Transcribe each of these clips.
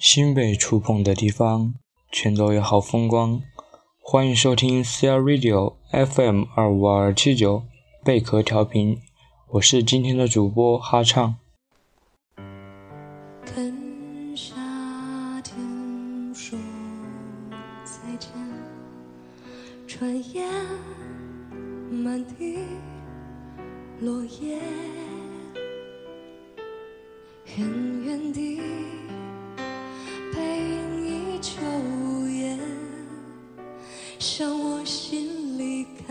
心被触碰的地方，全都有好风光。欢迎收听 C R Radio FM 二五二七九贝壳调频，我是今天的主播哈畅。跟夏天说再见，转眼满地落叶，远远地。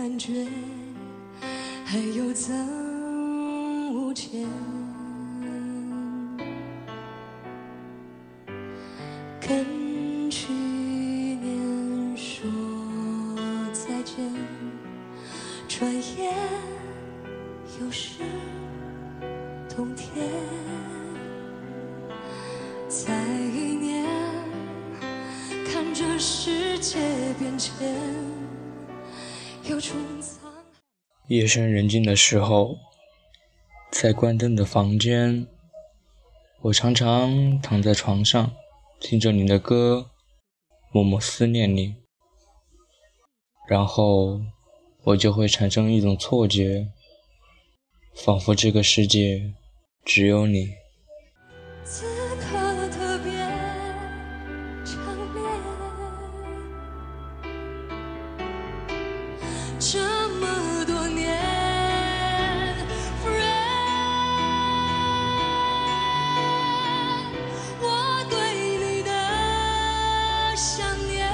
感觉还有增无减。跟去年说再见，转眼又是冬天。再一年，看着世界变迁，夜深人静的时候，在关灯的房间，我常常躺在床上，听着你的歌，默默思念你，然后我就会产生一种错觉，仿佛这个世界只有你。这么多年，friend，我对你的想念，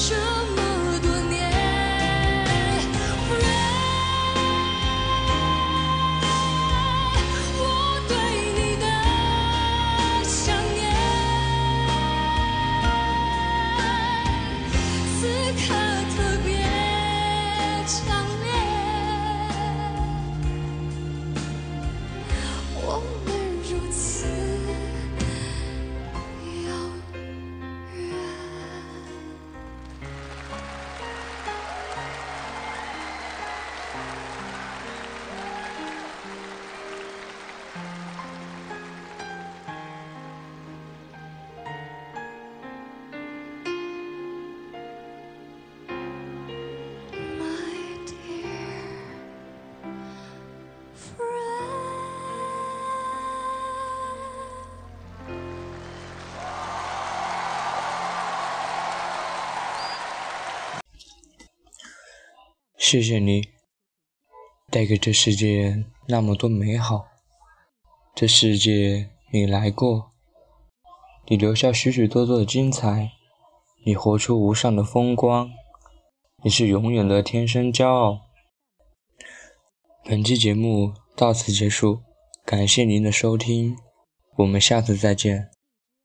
这谢谢你，带给这世界那么多美好。这世界你来过，你留下许许多多的精彩，你活出无上的风光，你是永远的天生骄傲。本期节目到此结束，感谢您的收听，我们下次再见。